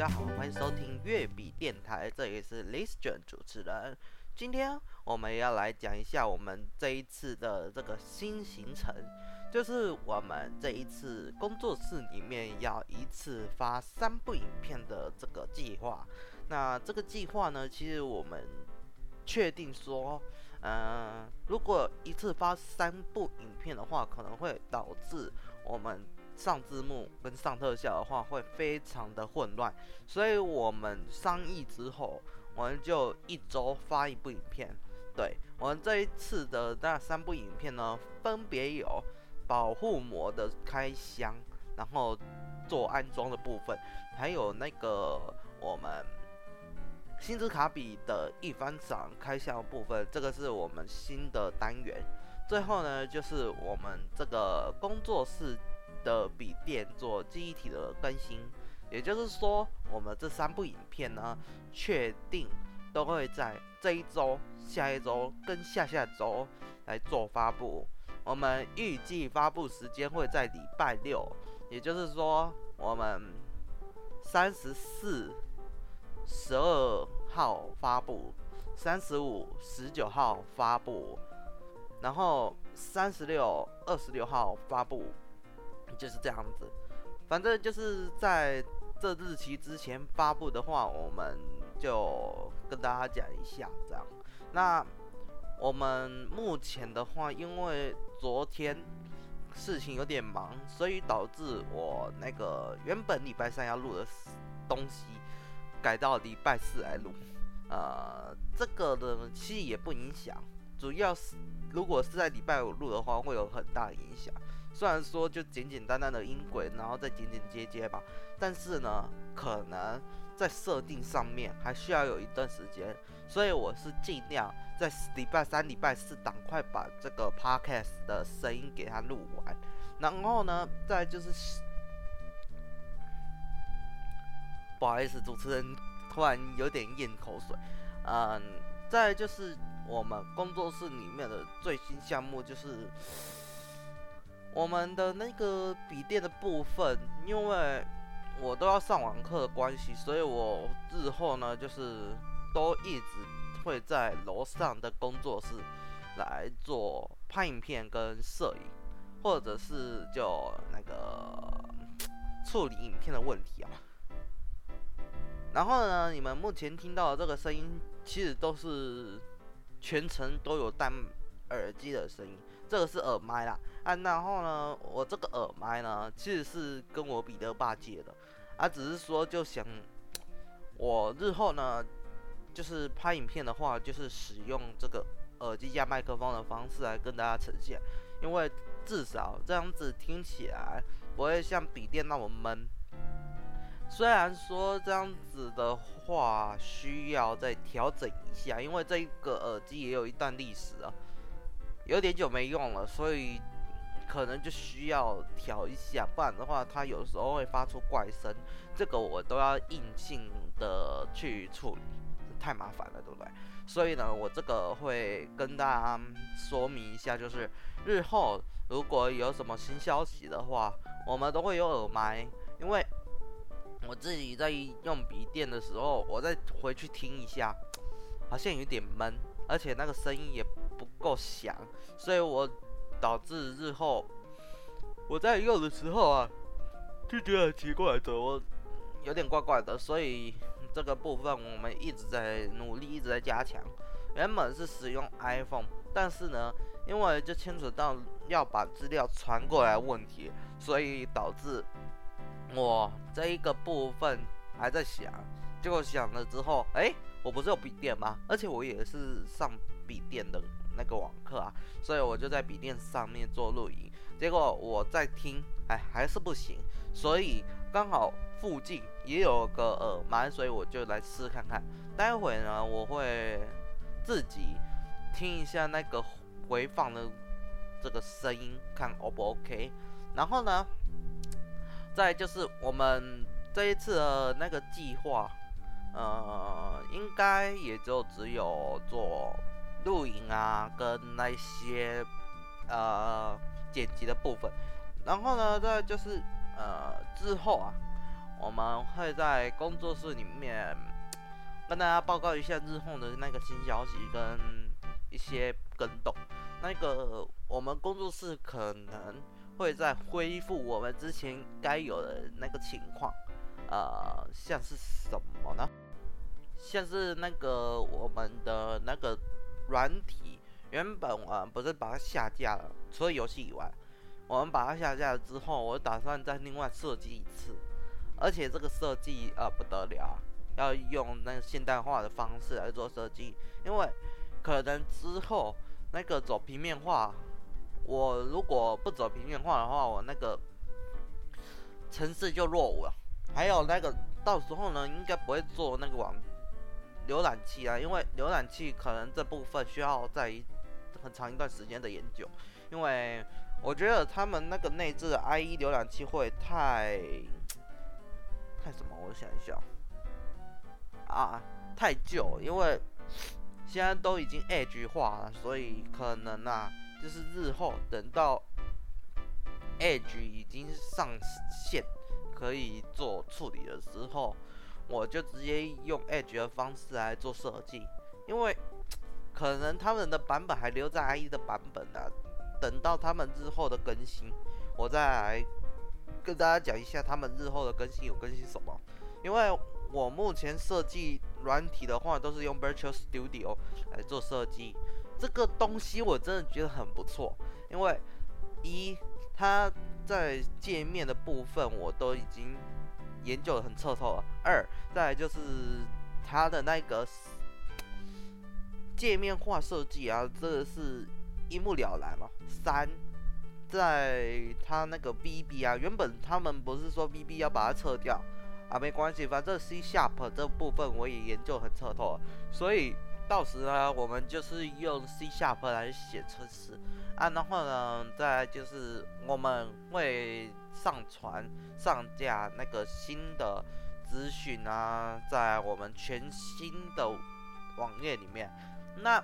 大家好，欢迎收听粤笔电台，这里是 Listen 主持人。今天我们要来讲一下我们这一次的这个新行程，就是我们这一次工作室里面要一次发三部影片的这个计划。那这个计划呢，其实我们确定说，嗯、如果一次发三部影片的话，可能会导致我们。上字幕跟上特效的话会非常的混乱，所以我们商议之后，我们就一周发一部影片。对，我们这一次的那三部影片呢，分别有保护膜的开箱，然后做安装的部分，还有那个我们星之卡比的一番赏开箱部分，这个是我们新的单元。最后呢，就是我们这个工作室。的笔电做记忆体的更新，也就是说，我们这三部影片呢，确定都会在这一周、下一周跟下下周来做发布。我们预计发布时间会在礼拜六，也就是说，我们三十四、十二号发布，三十五、十九号发布，然后三十六、二十六号发布。就是这样子，反正就是在这日期之前发布的话，我们就跟大家讲一下这样。那我们目前的话，因为昨天事情有点忙，所以导致我那个原本礼拜三要录的东西改到礼拜四来录。呃，这个的其实也不影响，主要是如果是在礼拜五录的话，会有很大影响。虽然说就简简单单的音轨，然后再剪剪接接吧，但是呢，可能在设定上面还需要有一段时间，所以我是尽量在礼拜三、礼拜四赶快把这个 podcast 的声音给它录完，然后呢，再就是，不好意思，主持人突然有点咽口水，嗯，再就是我们工作室里面的最新项目就是。我们的那个笔电的部分，因为我都要上网课的关系，所以我日后呢，就是都一直会在楼上的工作室来做拍影片跟摄影，或者是就那个处理影片的问题啊。然后呢，你们目前听到的这个声音，其实都是全程都有戴耳机的声音。这个是耳麦啦，啊，然后呢，我这个耳麦呢，其实是跟我彼得爸借的，啊，只是说就想，我日后呢，就是拍影片的话，就是使用这个耳机加麦克风的方式来跟大家呈现，因为至少这样子听起来不会像笔电那么闷。虽然说这样子的话需要再调整一下，因为这个耳机也有一段历史啊。有点久没用了，所以可能就需要调一下，不然的话它有时候会发出怪声，这个我都要硬性的去处理，太麻烦了，对不对？所以呢，我这个会跟大家说明一下，就是日后如果有什么新消息的话，我们都会有耳麦，因为我自己在用笔电的时候，我再回去听一下，好像有点闷，而且那个声音也。够响，所以我导致日后我在用的时候啊，就觉得奇怪的，我有点怪怪的，所以这个部分我们一直在努力，一直在加强。原本是使用 iPhone，但是呢，因为就牵扯到要把资料传过来问题，所以导致我这一个部分还在想。结果想了之后，哎，我不是有笔电吗？而且我也是上笔电的。那个网课啊，所以我就在笔电上面做录音，结果我在听，哎，还是不行，所以刚好附近也有个耳麦，所以我就来试看看。待会呢，我会自己听一下那个回放的这个声音，看 O 不 OK。然后呢，再就是我们这一次的那个计划，呃，应该也就只有做。录影啊，跟那些呃剪辑的部分，然后呢，再就是呃之后啊，我们会在工作室里面跟大家报告一下日后的那个新消息跟一些更动。那个我们工作室可能会在恢复我们之前该有的那个情况，呃，像是什么呢？像是那个我们的那个软体，原本我不是把它下架了，除了游戏以外，我们把它下架了之后，我打算再另外设计一次，而且这个设计呃不得了，要用那个现代化的方式来做设计，因为可能之后那个走平面化，我如果不走平面化的话，我那个城市就落伍了，还有那个到时候呢，应该不会做那个网。浏览器啊，因为浏览器可能这部分需要在一很长一段时间的研究，因为我觉得他们那个内置的 IE 浏览器会太太什么？我想一下啊，太旧，因为现在都已经 Edge 化了，所以可能啊，就是日后等到 Edge 已经上线可以做处理的时候。我就直接用 Edge 的方式来做设计，因为可能他们的版本还留在 IE 的版本呢、等到他们日后的更新，我再来跟大家讲一下他们日后的更新有更新什么。因为我目前设计软体的话，都是用 Virtual Studio 来做设计。这个东西我真的觉得很不错，因为一它在界面的部分我都已经。研究的很彻透了。二，再就是它的那个界面化设计啊，这个是一目了然了。三，在它那个 B B 啊，原本他们不是说 B B 要把它撤掉啊，没关系，反正 C Sharp 这部分我也研究很彻透了，所以到时呢，我们就是用 C Sharp 来写程式啊，然后呢，再就是我们会。上传、上架那个新的资讯啊，在我们全新的网页里面。那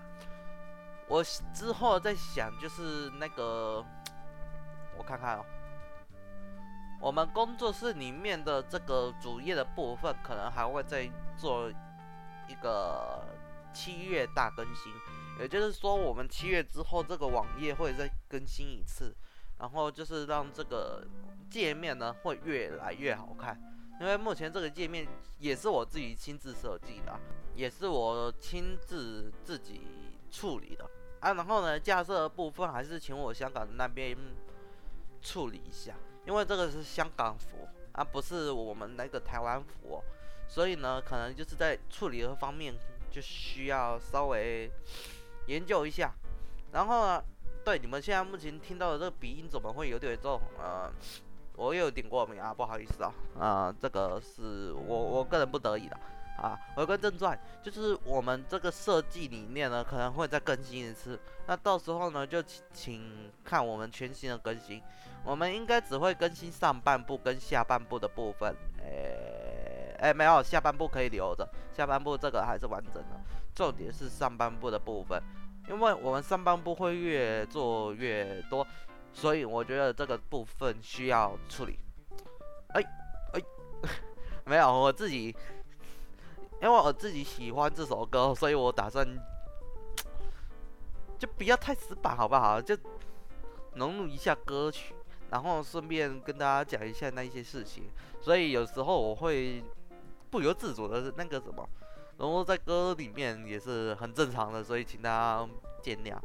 我之后在想，就是那个，我看看哦，我们工作室里面的这个主页的部分，可能还会再做一个七月大更新。也就是说，我们七月之后，这个网页会再更新一次，然后就是让这个。界面呢会越来越好看，因为目前这个界面也是我自己亲自设计的，也是我亲自自己处理的啊。然后呢，架设部分还是请我香港那边处理一下，因为这个是香港服啊，不是我们那个台湾服，所以呢，可能就是在处理的方面就需要稍微研究一下。然后呢，对你们现在目前听到的这个鼻音怎么会有点这种呃？我有点过敏啊，不好意思啊，啊、呃，这个是我我个人不得已的啊。回归正传，就是我们这个设计理念呢，可能会再更新一次，那到时候呢，就请请看我们全新的更新。我们应该只会更新上半部跟下半部的部分，诶诶，没有，下半部可以留着，下半部这个还是完整的，重点是上半部的部分，因为我们上半部会越做越多。所以我觉得这个部分需要处理。哎哎，没有，我自己，因为我自己喜欢这首歌，所以我打算就不要太死板，好不好？就融入一下歌曲，然后顺便跟大家讲一下那一些事情。所以有时候我会不由自主的那个什么，融入在歌里面也是很正常的，所以请大家见谅。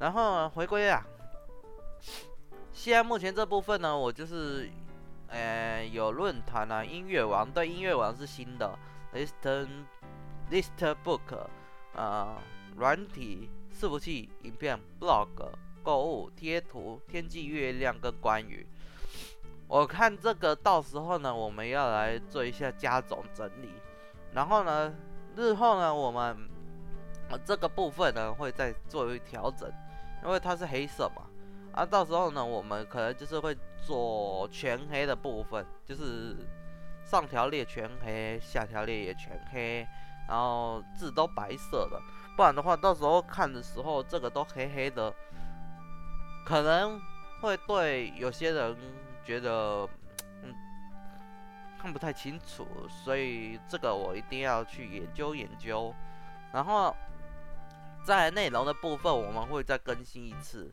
然后回归啊。现在目前这部分呢，我就是，呃，有论坛啊，音乐王对音乐王是新的，listen list book，啊、呃，软体伺服器影片 blog 购物贴图天气月亮跟关于，我看这个到时候呢，我们要来做一下加总整理，然后呢，日后呢，我们、呃、这个部分呢会再做一调整，因为它是黑色嘛。啊，到时候呢，我们可能就是会做全黑的部分，就是上条列全黑，下条列也全黑，然后字都白色的，不然的话，到时候看的时候这个都黑黑的，可能会对有些人觉得，嗯，看不太清楚，所以这个我一定要去研究研究。然后在内容的部分，我们会再更新一次。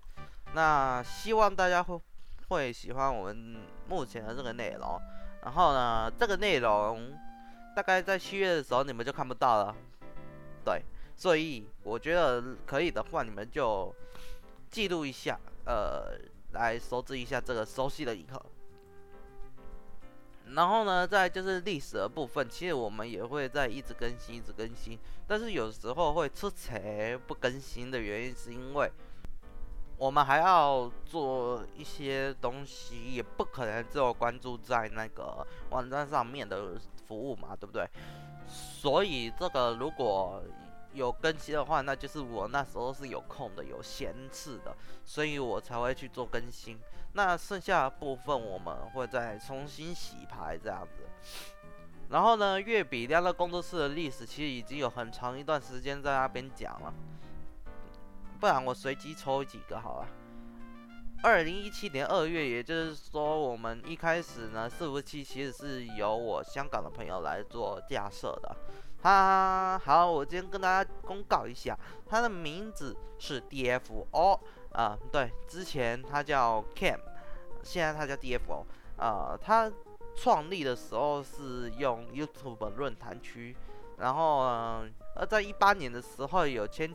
那希望大家会会喜欢我们目前的这个内容。然后呢，这个内容大概在七月的时候你们就看不到了。对，所以我觉得可以的话，你们就记录一下，呃，来熟知一下这个熟悉的银河。然后呢，再就是历史的部分，其实我们也会在一直更新，一直更新。但是有时候会出错不更新的原因，是因为我们还要做一些东西，也不可能只有关注在那个网站上面的服务嘛，对不对？所以这个如果有更新的话，那就是我那时候是有空的，有闲次的，所以我才会去做更新。那剩下的部分我们会再重新洗牌这样子。然后呢，月比亮的工作室的历史其实已经有很长一段时间在那边讲了，不然我随机抽几个好了。二零一七年二月，也就是说我们一开始呢，伺服器其实是由我香港的朋友来做架设的。他好，我今天跟大家公告一下，他的名字是 DFO 啊，对，之前他叫 Cam，现在他叫 DFO 啊。他创立的时候是用 YouTube 论坛区，然后呃，在一八年的时候有签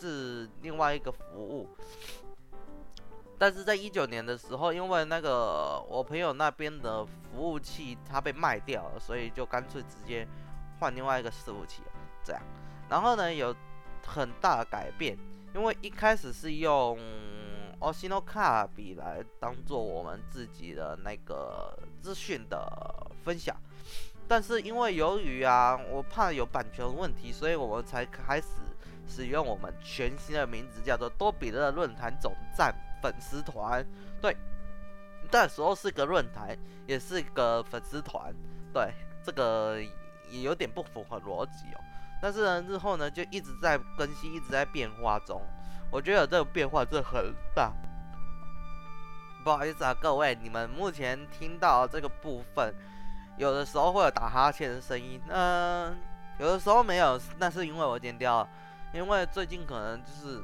是另外一个服务，但是在一九年的时候，因为那个我朋友那边的服务器他被卖掉了，所以就干脆直接。换另外一个伺服器，这样，然后呢，有很大的改变，因为一开始是用 o s i n o c a b 来当做我们自己的那个资讯的分享，但是因为由于啊，我怕有版权问题，所以我们才开始使用我们全新的名字，叫做多比勒论坛总站粉丝团。对，那时候是个论坛，也是个粉丝团。对，这个。也有点不符合逻辑哦，但是呢，日后呢就一直在更新，一直在变化中。我觉得这个变化真的很大。不好意思啊，各位，你们目前听到这个部分，有的时候会有打哈欠的声音，嗯，有的时候没有，那是因为我剪掉了，因为最近可能就是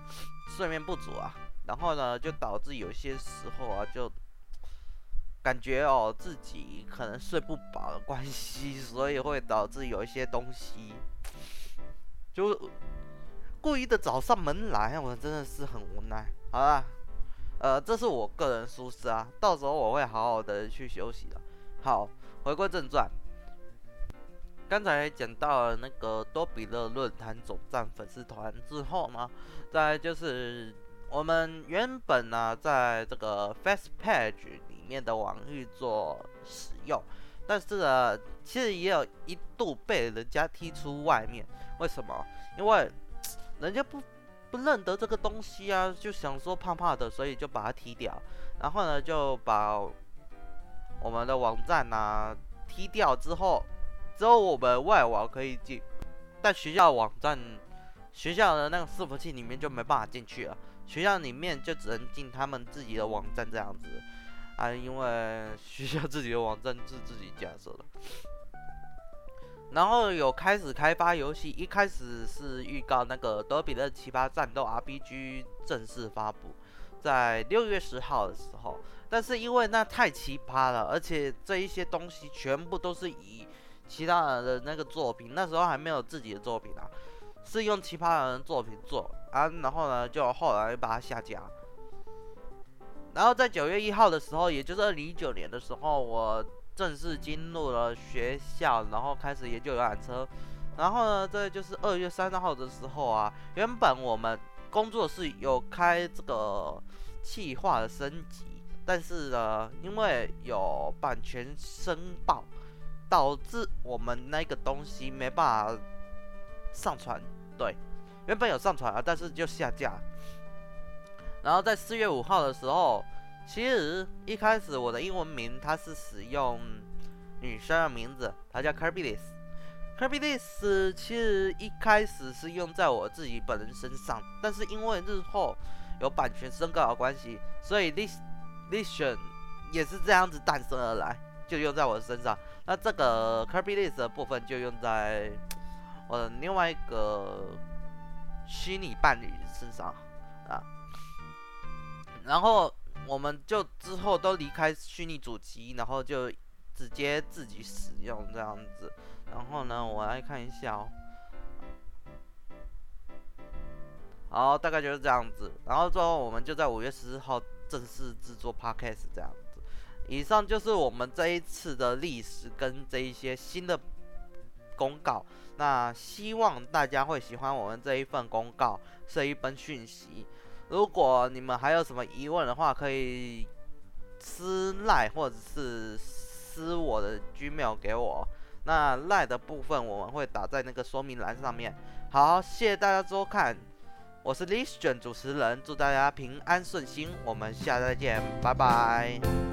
睡眠不足啊，然后呢就导致有些时候啊就。感觉哦，自己可能睡不饱的关系，所以会导致有一些东西就故意的找上门来，我真的是很无奈。好啦，呃，这是我个人舒适啊，到时候我会好好的去休息的。好，回归正传，刚才讲到了那个多比勒论坛总站粉丝团之后呢，再就是我们原本呢、在这个 Face Page 里。面的网域做使用，但是呢，其实也有一度被人家踢出外面。为什么？因为人家不不认得这个东西啊，就想说怕怕的，所以就把它踢掉。然后呢，就把我们的网站呢、踢掉之后，只有我们外网可以进，但学校网站、学校的那个伺服器里面就没办法进去了。学校里面就只能进他们自己的网站这样子。啊，因为学校自己的网站是自己架设的，然后有开始开发游戏，一开始是预告那个多比的奇葩战斗 RPG 正式发布在六月十号的时候，但是因为那太奇葩了，而且这一些东西全部都是以其他人的那个作品，那时候还没有自己的作品啊，是用其他人的作品做啊，然后呢就后来把它下架。然后在九月一号的时候，也就是二零一九年的时候，我正式进入了学校，然后开始研究游览车。然后呢，这就是二月三号的时候啊，原本我们工作室有开这个企划的升级，但是呢，因为有版权申报，导致我们那个东西没办法上传。对，原本有上传啊，但是就下架。然后在四月五号的时候，其实一开始我的英文名它是使用女生的名字，它叫 Kirby Liz。Kirby Liz 其实一开始是用在我自己本人身上，但是因为日后有版权申告的关系，所以 Liz Liz 也是这样子诞生而来。就用在我身上。那这个 copy list 的部分就用在我的另外一个虚拟伴侣身上啊。然后我们就之后都离开虚拟主机，然后就直接自己使用这样子。然后呢，我来看一下哦。好，大概就是这样子。然后之后我们就在五月十四号正式制作 podcast 这样。以上就是我们这一次的历史跟这一些新的公告。那希望大家会喜欢我们这一份公告，这一份讯息。如果你们还有什么疑问的话，可以私赖或者是私我的 Gmail 给我。那赖的部分我们会打在那个说明栏上面。好，谢谢大家收看，我是 Listen 主持人，祝大家平安顺心，我们下次再见，拜拜。